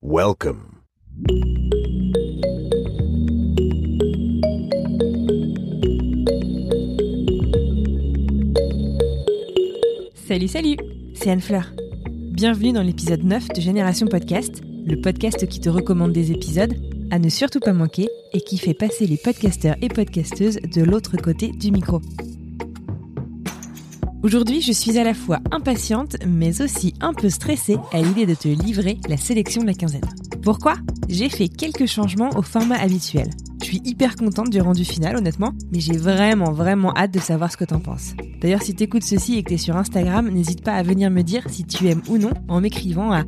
Welcome. Salut, salut, c'est Anne Fleur. Bienvenue dans l'épisode 9 de Génération Podcast, le podcast qui te recommande des épisodes à ne surtout pas manquer et qui fait passer les podcasteurs et podcasteuses de l'autre côté du micro. Aujourd'hui, je suis à la fois impatiente, mais aussi un peu stressée à l'idée de te livrer la sélection de la quinzaine. Pourquoi? J'ai fait quelques changements au format habituel. Je suis hyper contente du rendu final, honnêtement, mais j'ai vraiment, vraiment hâte de savoir ce que t'en penses. D'ailleurs, si t'écoutes ceci et que t'es sur Instagram, n'hésite pas à venir me dire si tu aimes ou non en m'écrivant à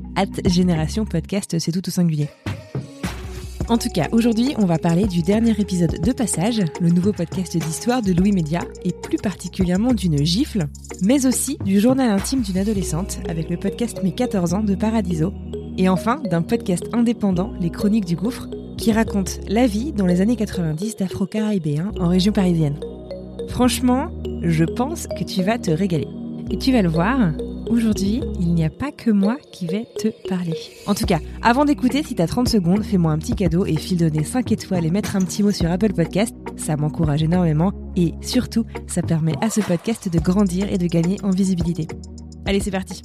Génération Podcast, c'est tout au singulier. En tout cas, aujourd'hui, on va parler du dernier épisode de Passage, le nouveau podcast d'histoire de Louis Média, et plus particulièrement d'une gifle, mais aussi du journal intime d'une adolescente avec le podcast Mes 14 ans de Paradiso, et enfin d'un podcast indépendant, Les Chroniques du Gouffre, qui raconte la vie dans les années 90 d'Afro-Caribéens en région parisienne. Franchement, je pense que tu vas te régaler. Et tu vas le voir, aujourd'hui, il n'y a pas que moi qui vais te parler. En tout cas, avant d'écouter, si t'as 30 secondes, fais-moi un petit cadeau et file donner 5 étoiles et mettre un petit mot sur Apple Podcast. Ça m'encourage énormément et surtout, ça permet à ce podcast de grandir et de gagner en visibilité. Allez, c'est parti.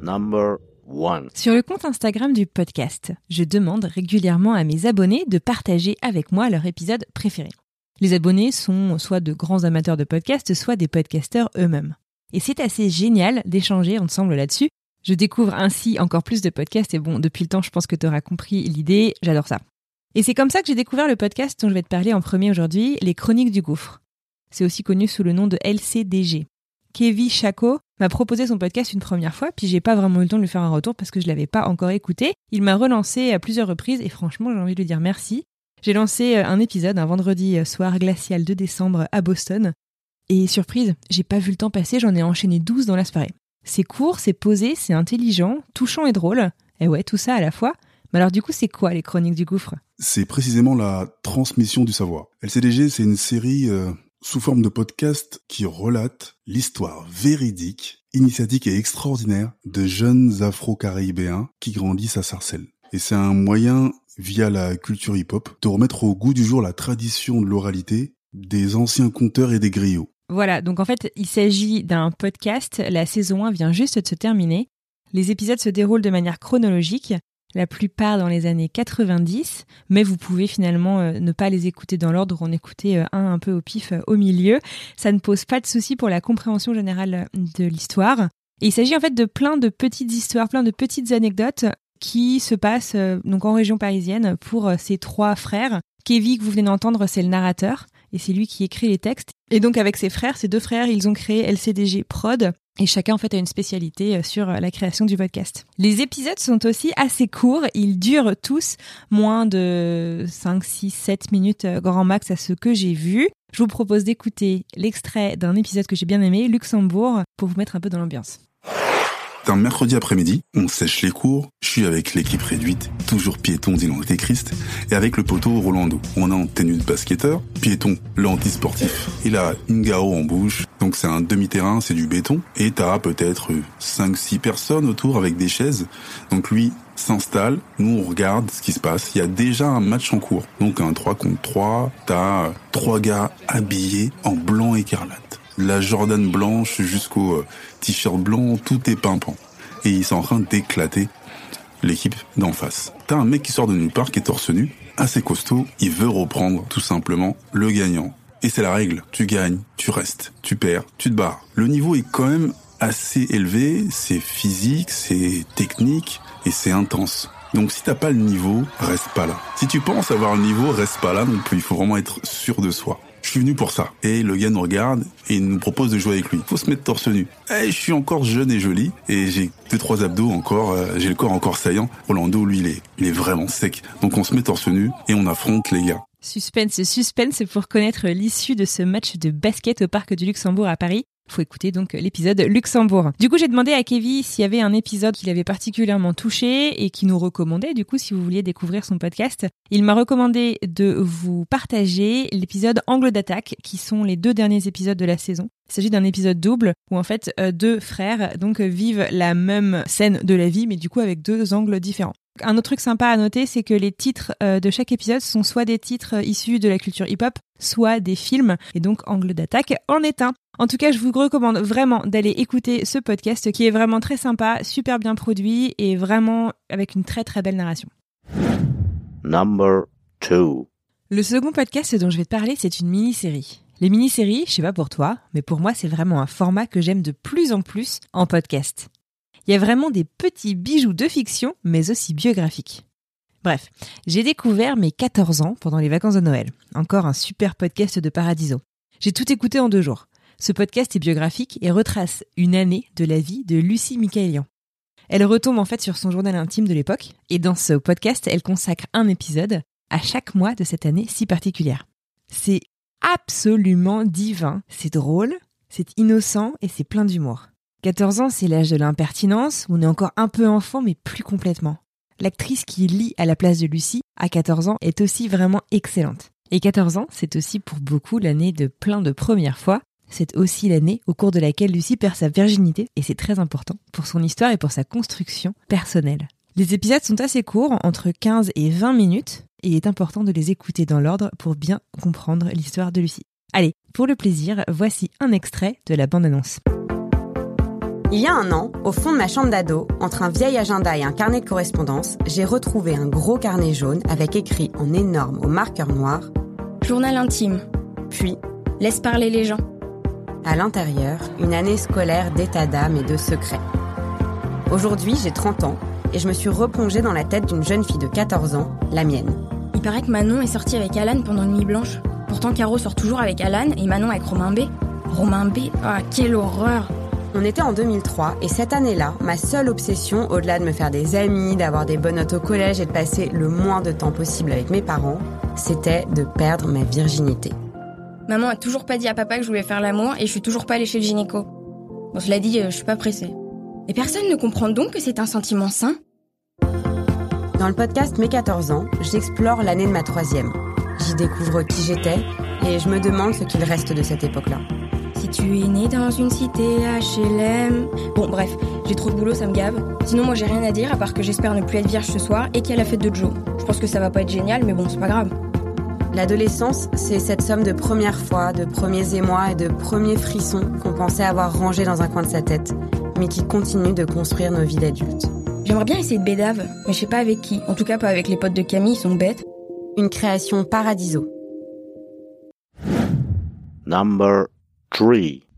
Number Sur le compte Instagram du podcast, je demande régulièrement à mes abonnés de partager avec moi leur épisode préféré. Les abonnés sont soit de grands amateurs de podcasts, soit des podcasteurs eux-mêmes. Et c'est assez génial d'échanger ensemble là-dessus. Je découvre ainsi encore plus de podcasts et bon, depuis le temps, je pense que tu auras compris l'idée, j'adore ça. Et c'est comme ça que j'ai découvert le podcast dont je vais te parler en premier aujourd'hui, Les Chroniques du Gouffre. C'est aussi connu sous le nom de LCDG. Kevin Chaco m'a proposé son podcast une première fois, puis j'ai pas vraiment eu le temps de lui faire un retour parce que je l'avais pas encore écouté. Il m'a relancé à plusieurs reprises et franchement, j'ai envie de lui dire merci. J'ai lancé euh, un épisode un vendredi euh, soir glacial de décembre à Boston. Et surprise, j'ai pas vu le temps passer, j'en ai enchaîné 12 dans la soirée. C'est court, c'est posé, c'est intelligent, touchant et drôle. Et ouais, tout ça à la fois. Mais alors du coup, c'est quoi les chroniques du gouffre? C'est précisément la transmission du savoir. LCDG, c'est une série euh, sous forme de podcast qui relate l'histoire véridique, initiatique et extraordinaire de jeunes afro-caribéens qui grandissent à Sarcelles. Et c'est un moyen, via la culture hip-hop, de remettre au goût du jour la tradition de l'oralité des anciens conteurs et des griots. Voilà, donc en fait, il s'agit d'un podcast. La saison 1 vient juste de se terminer. Les épisodes se déroulent de manière chronologique, la plupart dans les années 90, mais vous pouvez finalement euh, ne pas les écouter dans l'ordre, en écouter euh, un un peu au pif euh, au milieu. Ça ne pose pas de souci pour la compréhension générale de l'histoire. Il s'agit en fait de plein de petites histoires, plein de petites anecdotes qui se passent donc en région parisienne pour ces trois frères. Kevin, que vous venez d'entendre, c'est le narrateur et c'est lui qui écrit les textes. Et donc avec ses frères, ces deux frères, ils ont créé LCDG Prod. Et chacun en fait a une spécialité sur la création du podcast. Les épisodes sont aussi assez courts, ils durent tous moins de 5, 6, 7 minutes grand max à ce que j'ai vu. Je vous propose d'écouter l'extrait d'un épisode que j'ai bien aimé, Luxembourg, pour vous mettre un peu dans l'ambiance. C'est un mercredi après-midi, on sèche les cours, je suis avec l'équipe réduite, toujours piéton d'Identité Christ, et avec le poteau Rolando. On est en tenue de basketteur, piéton, l'anti-sportif. Il a une garo en bouche, donc c'est un demi-terrain, c'est du béton, et t'as peut-être 5-6 personnes autour avec des chaises. Donc lui s'installe, nous on regarde ce qui se passe. Il y a déjà un match en cours, donc un 3 contre 3, t'as trois gars habillés en blanc écarlate la Jordan blanche jusqu'au euh, t-shirt blanc, tout est pimpant. Et ils sont en train d'éclater l'équipe d'en face. T'as un mec qui sort de nulle part, qui est torse nu, assez costaud, il veut reprendre tout simplement le gagnant. Et c'est la règle, tu gagnes, tu restes, tu perds, tu te barres. Le niveau est quand même assez élevé, c'est physique, c'est technique et c'est intense. Donc si t'as pas le niveau, reste pas là. Si tu penses avoir le niveau, reste pas là plus. Il faut vraiment être sûr de soi. Je suis venu pour ça. Et le gars nous regarde et il nous propose de jouer avec lui. Faut se mettre torse nu. Eh, je suis encore jeune et joli et j'ai deux trois abdos encore. euh, j'ai le corps encore saillant. Rolando, lui, il est, il est vraiment sec. Donc on se met torse nu et on affronte les gars. Suspense, suspense pour connaître l'issue de ce match de basket au Parc du Luxembourg à Paris. Faut écouter donc l'épisode Luxembourg. Du coup, j'ai demandé à Kevin s'il y avait un épisode qui l'avait particulièrement touché et qui nous recommandait, du coup, si vous vouliez découvrir son podcast. Il m'a recommandé de vous partager l'épisode Angle d'attaque, qui sont les deux derniers épisodes de la saison. Il s'agit d'un épisode double où en fait euh, deux frères donc vivent la même scène de la vie, mais du coup avec deux angles différents. Un autre truc sympa à noter, c'est que les titres euh, de chaque épisode sont soit des titres euh, issus de la culture hip-hop, soit des films, et donc Angle d'attaque en est un. En tout cas, je vous recommande vraiment d'aller écouter ce podcast qui est vraiment très sympa, super bien produit et vraiment avec une très très belle narration. Number 2. Le second podcast dont je vais te parler, c'est une mini-série. Les mini-séries, je sais pas pour toi, mais pour moi, c'est vraiment un format que j'aime de plus en plus en podcast. Il y a vraiment des petits bijoux de fiction, mais aussi biographiques. Bref, j'ai découvert mes 14 ans pendant les vacances de Noël. Encore un super podcast de Paradiso. J'ai tout écouté en deux jours. Ce podcast est biographique et retrace une année de la vie de Lucie Michaelian. Elle retombe en fait sur son journal intime de l'époque, et dans ce podcast, elle consacre un épisode à chaque mois de cette année si particulière. C'est absolument divin, c'est drôle, c'est innocent et c'est plein d'humour. 14 ans, c'est l'âge de l'impertinence, on est encore un peu enfant, mais plus complètement. L'actrice qui lit à la place de Lucie, à 14 ans, est aussi vraiment excellente. Et 14 ans, c'est aussi pour beaucoup l'année de plein de premières fois. C'est aussi l'année au cours de laquelle Lucie perd sa virginité, et c'est très important pour son histoire et pour sa construction personnelle. Les épisodes sont assez courts, entre 15 et 20 minutes, et il est important de les écouter dans l'ordre pour bien comprendre l'histoire de Lucie. Allez, pour le plaisir, voici un extrait de la bande-annonce. Il y a un an, au fond de ma chambre d'ado, entre un vieil agenda et un carnet de correspondance, j'ai retrouvé un gros carnet jaune avec écrit en énorme au marqueur noir Journal intime. Puis, Laisse parler les gens. à l'intérieur, une année scolaire d'état d'âme et de secrets. Aujourd'hui, j'ai 30 ans et je me suis replongée dans la tête d'une jeune fille de 14 ans, la mienne. Il paraît que Manon est sortie avec Alan pendant une nuit blanche. Pourtant, Caro sort toujours avec Alan et Manon avec Romain B. Romain B, ah, quelle horreur On était en 2003 et cette année-là, ma seule obsession, au-delà de me faire des amis, d'avoir des bonnes notes au collège et de passer le moins de temps possible avec mes parents, c'était de perdre ma virginité. Maman a toujours pas dit à papa que je voulais faire l'amour et je suis toujours pas allée chez le gynéco. Bon, cela dit, euh, je suis pas pressée. Et personne ne comprend donc que c'est un sentiment sain Dans le podcast Mes 14 ans, j'explore l'année de ma troisième. J'y découvre qui j'étais et je me demande ce qu'il reste de cette époque-là. Si tu es né dans une cité HLM... Bon, bref, j'ai trop de boulot, ça me gave. Sinon, moi, j'ai rien à dire, à part que j'espère ne plus être vierge ce soir et qu'il y a la fête de Joe. Je pense que ça va pas être génial, mais bon, c'est pas grave. L'adolescence, c'est cette somme de premières fois, de premiers émois et de premiers frissons qu'on pensait avoir rangés dans un coin de sa tête, mais qui continuent de construire nos vies d'adultes. J'aimerais bien essayer de bédave, mais je sais pas avec qui. En tout cas, pas avec les potes de Camille, ils sont bêtes. Une création paradiso. Number 3.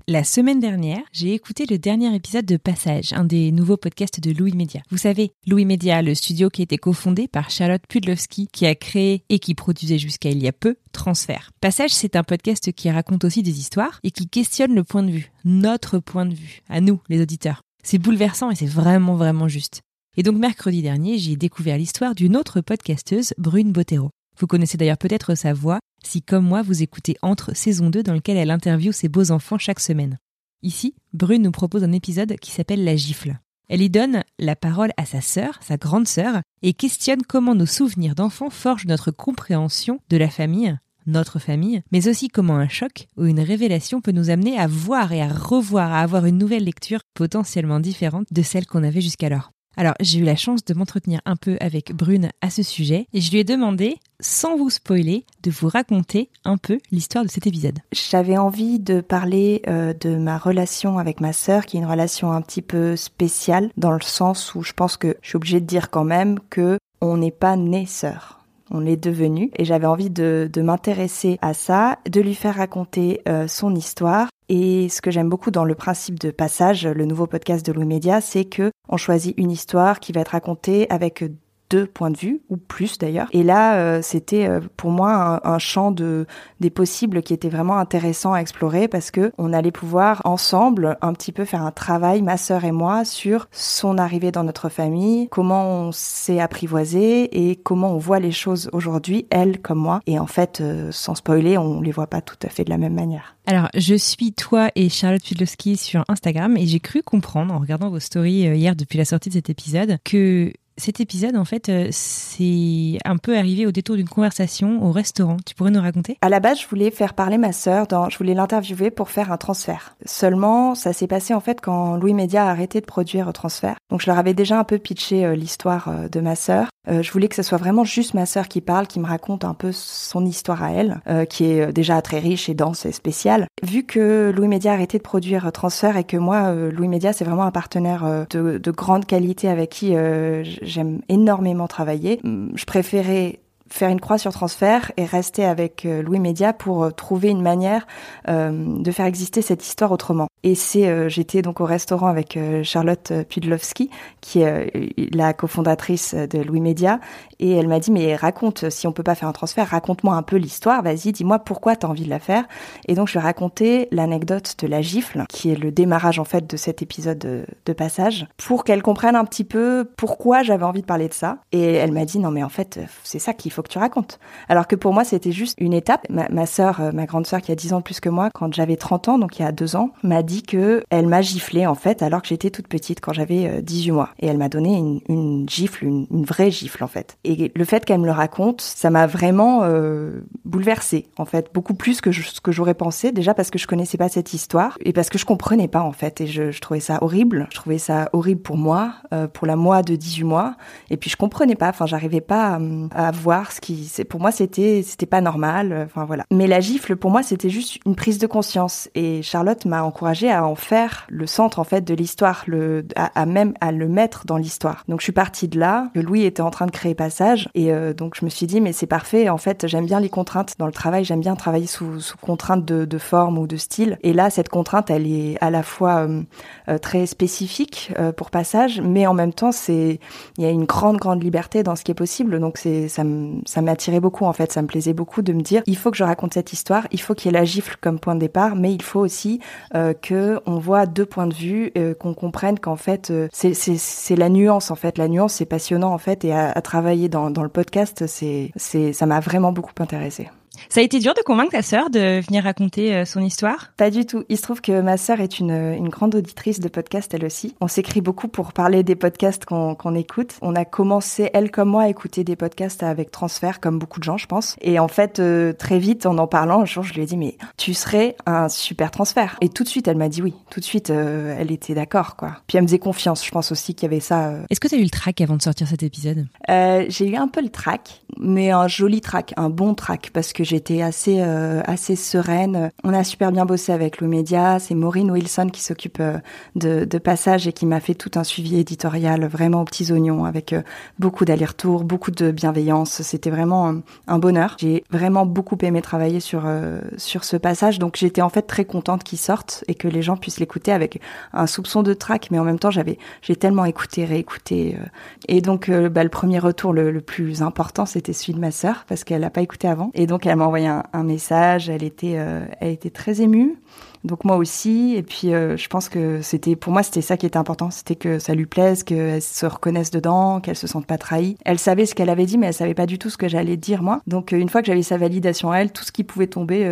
La semaine dernière, j'ai écouté le dernier épisode de Passage, un des nouveaux podcasts de Louis Media. Vous savez, Louis Media, le studio qui a été cofondé par Charlotte Pudlowski, qui a créé et qui produisait jusqu'à il y a peu Transfert. Passage, c'est un podcast qui raconte aussi des histoires et qui questionne le point de vue, notre point de vue, à nous, les auditeurs. C'est bouleversant et c'est vraiment, vraiment juste. Et donc mercredi dernier, j'ai découvert l'histoire d'une autre podcasteuse, Brune Bottero. Vous connaissez d'ailleurs peut-être sa voix si, comme moi, vous écoutez Entre saison 2 dans lequel elle interviewe ses beaux enfants chaque semaine. Ici, Brune nous propose un épisode qui s'appelle La gifle. Elle y donne la parole à sa sœur, sa grande sœur, et questionne comment nos souvenirs d'enfants forgent notre compréhension de la famille, notre famille, mais aussi comment un choc ou une révélation peut nous amener à voir et à revoir, à avoir une nouvelle lecture potentiellement différente de celle qu'on avait jusqu'alors. Alors, j'ai eu la chance de m'entretenir un peu avec Brune à ce sujet et je lui ai demandé, sans vous spoiler, de vous raconter un peu l'histoire de cet épisode. J'avais envie de parler euh, de ma relation avec ma sœur, qui est une relation un petit peu spéciale, dans le sens où je pense que je suis obligée de dire quand même que on n'est pas né sœurs. On l'est devenu et j'avais envie de, de m'intéresser à ça, de lui faire raconter euh, son histoire. Et ce que j'aime beaucoup dans le principe de passage, le nouveau podcast de Louis Média, c'est que on choisit une histoire qui va être racontée avec deux points de vue ou plus d'ailleurs. Et là, euh, c'était euh, pour moi un, champ de des possibles qui était vraiment intéressant à explorer parce que on allait pouvoir ensemble un petit peu faire un travail, ma sœur et moi, sur son arrivée dans notre famille, comment on s'est apprivoisé et comment on voit les choses aujourd'hui, elle comme moi. Et en fait, euh, sans spoiler, on les voit pas tout à fait de la même manière. Alors, je suis toi et Charlotte Pudlowski sur Instagram et j'ai cru comprendre en regardant vos stories hier depuis la sortie de cet épisode que cet épisode, en fait, euh, c'est un peu arrivé au détour d'une conversation au restaurant. Tu pourrais nous raconter? À la base, je voulais faire parler ma sœur. Dans, je voulais l'interviewer pour faire un transfert. Seulement, ça s'est passé en fait quand Louis Média a arrêté de produire transfert. Donc, je leur avais déjà un peu pitché euh, l'histoire euh, de ma sœur. je voulais que ce soit vraiment juste ma sœur qui parle, qui me raconte un peu son histoire à elle, qui est déjà très riche et dense et spéciale. Vu que Louis Média a arrêté de produire transfert et que moi, Louis Média, c'est vraiment un partenaire de, de grande qualité avec qui j'aime énormément travailler. Je préférais faire une croix sur transfert et rester avec euh, Louis Média pour euh, trouver une manière euh, de faire exister cette histoire autrement. Et c'est, j'étais donc au restaurant avec Charlotte Pudlowski, qui est la cofondatrice de Louis Média, et elle m'a dit mais raconte, si on peut pas faire un transfert, raconte-moi un peu l'histoire, vas-y, dis-moi pourquoi tu as envie de la faire. Et donc je lui ai raconté l'anecdote de la gifle, qui est le démarrage en fait de cet épisode de, de passage, pour qu'elle comprenne un petit peu pourquoi j'avais envie de parler de ça. Et elle m'a dit non mais en fait c'est ça qu'il faut que tu racontes. Alors que pour moi, c'était juste une étape. Ma, ma sœur, euh, ma grande sœur qui a 10 ans plus que moi, quand j'avais 30 ans, donc il y a deux ans, m'a dit que elle m'a giflé en fait alors que j'étais toute petite quand j'avais 18 euh, mois. Et elle m'a donné une, gifle, une, vraie gifle en fait. Et le fait qu'elle me le raconte, ça m'a vraiment euh, bouleversée en fait, beaucoup plus que ce que j'aurais pensé. Déjà parce que je connaissais pas cette histoire et parce que je comprenais pas en fait. Et je, trouvais ça horrible. Je trouvais ça horrible pour moi, pour la moi de 18 mois. Et puis je comprenais pas. Enfin, j'arrivais pas à, à voir ce qui, c'est pour moi c'était c'était pas normal. Euh, enfin voilà. Mais la gifle pour moi c'était juste une prise de conscience. Et Charlotte m'a encouragée à en faire le centre en fait de l'histoire, le à, même à le mettre dans l'histoire. Donc je suis partie de là. Que Louis était en train de créer Passage et euh, donc je me suis dit mais c'est parfait. En fait j'aime bien les contraintes dans le travail. J'aime bien travailler sous sous contrainte de, de forme ou de style. Et là cette contrainte elle est à la fois euh, très spécifique pour Passage, mais en même temps c'est il y a une grande grande liberté dans ce qui est possible. Donc c'est ça ça m'attire beaucoup en fait, ça me plaisait beaucoup de me dire il faut que je raconte cette histoire, il faut qu'il y ait la gifle comme point de départ, mais il faut aussi euh, que on voit deux points de vue, euh, qu'on comprenne qu'en fait euh, c'est la nuance en fait, la nuance c'est passionnant en fait et à, à travailler dans, dans le podcast c'est ça m'a vraiment beaucoup intéressé. Ça a été dur de convaincre ta sœur de venir raconter euh, son histoire? Pas du tout. Il se trouve que ma sœur est une, une grande auditrice de podcasts, elle aussi. On s'écrit beaucoup pour parler des podcasts qu'on écoute. On a commencé, elle comme moi, à écouter des podcasts avec transfert, comme beaucoup de gens, je pense. Et en fait, euh, très vite, en en parlant, un jour, je lui ai dit, mais tu serais un super transfert. Et tout de suite, elle m'a dit oui. Tout de suite, euh, elle était d'accord, quoi. Puis elle me faisait confiance. Je pense aussi qu'il y avait ça. Est-ce que tu as eu le track avant de sortir cet épisode? J'ai eu un peu le track, mais un joli track, un bon track, parce que j'étais assez euh, assez sereine. On a super bien bossé avec le média. C'est Maureen Wilson qui s'occupe euh, de, de passage et qui m'a fait tout un suivi éditorial vraiment aux petits oignons avec euh, beaucoup d'aller-retour, beaucoup de bienveillance. C'était vraiment un bonheur. J'ai vraiment beaucoup aimé travailler sur sur ce passage. Donc j'étais en fait très contente qu'il sorte et que les gens puissent l'écouter avec un soupçon de trac, mais en même temps j'avais j'ai tellement écouté, réécouté. et donc bah, le premier retour le, plus important c'était celui de ma sœur parce qu'elle n'a pas écouté avant. Et donc m'a envoyé un, message. Elle était, euh, elle était très émue. Donc moi aussi. Et puis euh, je pense que c'était, pour moi, c'était ça qui était important. C'était que ça lui plaise, qu'elle se reconnaisse dedans, qu'elle se sente pas trahie. Elle savait ce qu'elle avait dit, mais elle savait pas du tout ce que j'allais dire moi. Donc euh, une fois que j'avais sa validation à elle, tout ce qui pouvait tomber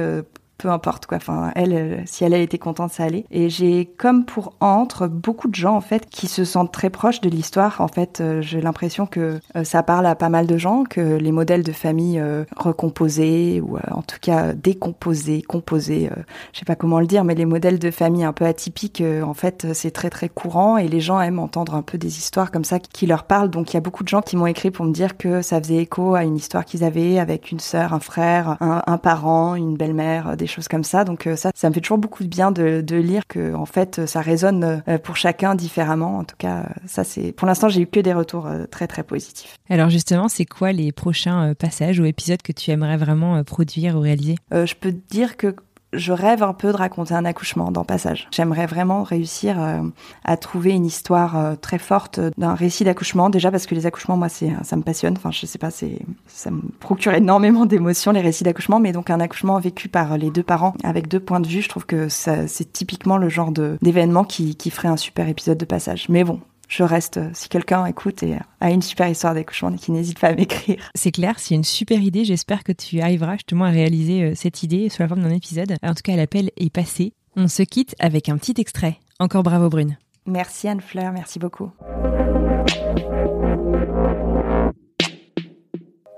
peu importe quoi. Enfin, elle, euh, si elle a été contente, ça allait. Et j'ai comme pour entre beaucoup de gens en fait qui se sentent très proches de l'histoire. En fait, euh, j'ai l'impression que euh, ça parle à pas mal de gens, que les modèles de famille recomposés ou en tout cas décomposés, composés, je sais pas comment le dire, mais les modèles de famille un peu atypiques, en fait, c'est très très courant et les gens aiment entendre un peu des histoires comme ça qui leur parlent. Donc il y a beaucoup de gens qui m'ont écrit pour me dire que ça faisait écho à une histoire qu'ils avaient avec une sœur, un frère, un, parent, une belle-mère, choses comme ça. Donc euh, ça, ça me fait toujours beaucoup de bien de, de lire que en fait ça résonne euh, pour chacun différemment. En tout cas, ça c'est pour l'instant j'ai eu que des retours euh, très très positifs. Alors justement, c'est quoi les prochains passages ou épisodes que tu aimerais vraiment produire ou réaliser? Je peux te dire que je rêve un peu de raconter un accouchement dans Passage. J'aimerais vraiment réussir euh, à trouver une histoire euh, très forte d'un récit d'accouchement. Déjà parce que les accouchements, moi, c'est ça me passionne. Enfin, je sais pas, c'est ça me procure énormément d'émotions les récits d'accouchement. Mais donc un accouchement vécu par les deux parents avec deux points de vue, je trouve que c'est typiquement le genre d'événement qui, qui ferait un super épisode de Passage. Mais bon, je reste, si quelqu'un écoute et a une super histoire d'accouchement, qui n'hésite pas à m'écrire. C'est clair, c'est une super idée. J'espère que tu arriveras justement à réaliser euh, cette idée sous la forme d'un épisode. En tout cas, l'appel est passé. On se quitte avec un petit extrait. Encore bravo Brune. Merci Anne Fleur, merci beaucoup.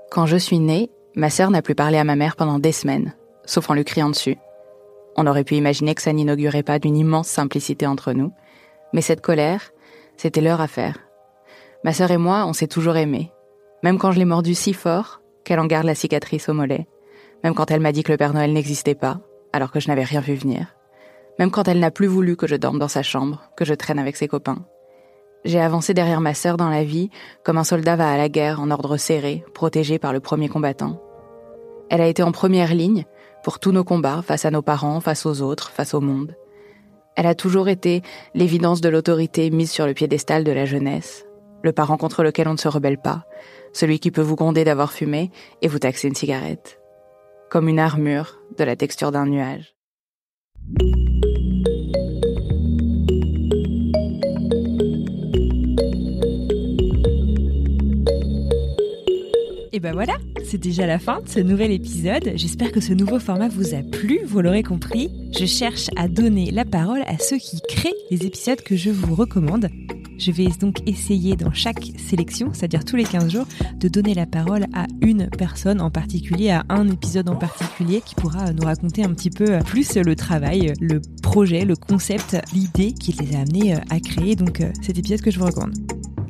Quand je suis née, ma sœur n'a plus parlé à ma mère pendant des semaines, sauf en lui criant dessus. On aurait pu imaginer que ça n'inaugurait pas d'une immense simplicité entre nous, mais cette colère, c'était leur affaire. Ma sœur et moi, on s'est toujours aimés. Même quand je l'ai mordu si fort qu'elle en garde la cicatrice au mollet. Même quand elle m'a dit que le Père Noël n'existait pas, alors que je n'avais rien vu venir. Même quand elle n'a plus voulu que je dorme dans sa chambre, que je traîne avec ses copains. J'ai avancé derrière ma sœur dans la vie comme un soldat va à la guerre en ordre serré, protégé par le premier combattant. Elle a été en première ligne pour tous nos combats face à nos parents, face aux autres, face au monde. Elle a toujours été l'évidence de l'autorité mise sur le piédestal de la jeunesse, le parent contre lequel on ne se rebelle pas, celui qui peut vous gronder d'avoir fumé et vous taxer une cigarette, comme une armure de la texture d'un nuage. Et ben voilà, c'est déjà la fin de ce nouvel épisode. J'espère que ce nouveau format vous a plu, vous l'aurez compris. Je cherche à donner la parole à ceux qui créent les épisodes que je vous recommande. Je vais donc essayer dans chaque sélection, c'est-à-dire tous les 15 jours, de donner la parole à une personne en particulier, à un épisode en particulier qui pourra nous raconter un petit peu plus le travail, le projet, le concept, l'idée qui les a amenés à créer donc cet épisode que je vous recommande.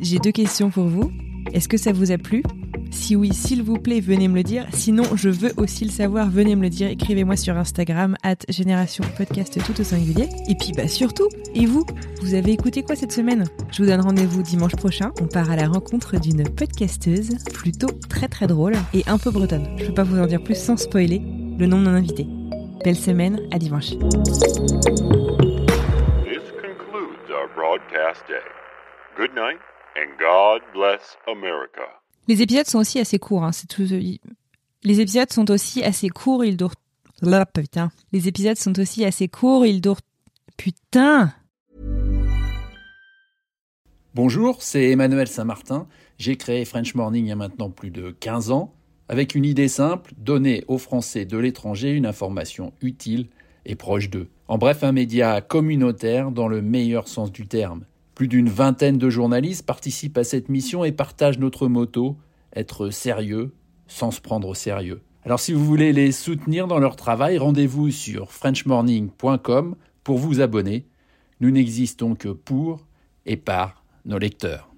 J'ai deux questions pour vous. Est-ce que ça vous a plu? Si oui, s'il vous plaît, venez me le dire. Sinon, je veux aussi le savoir, venez me le dire. Écrivez-moi sur Instagram, at Génération Podcast tout au singulier. Et puis, bah, surtout, et vous Vous avez écouté quoi cette semaine? Je vous donne rendez-vous dimanche prochain. On part à la rencontre d'une podcasteuse plutôt très très drôle et un peu bretonne. Je peux pas vous en dire plus sans spoiler le nom mon invité. Belle semaine, à dimanche. This concludes our broadcast day. Good night and God bless America. Les épisodes sont aussi assez courts. Hein, tout. Les épisodes sont aussi assez courts. Ils durent. Là, putain. Les épisodes sont aussi assez courts. Ils durent. Putain. Bonjour, c'est Emmanuel Saint-Martin. J'ai créé French Morning il y a maintenant plus de 15 ans, avec une idée simple donner aux Français de l'étranger une information utile et proche d'eux. En bref, un média communautaire dans le meilleur sens du terme. Plus d'une vingtaine de journalistes participent à cette mission et partagent notre motto être sérieux sans se prendre au sérieux. Alors si vous voulez les soutenir dans leur travail, rendez-vous sur frenchmorning.com pour vous abonner. Nous n'existons que pour et par nos lecteurs.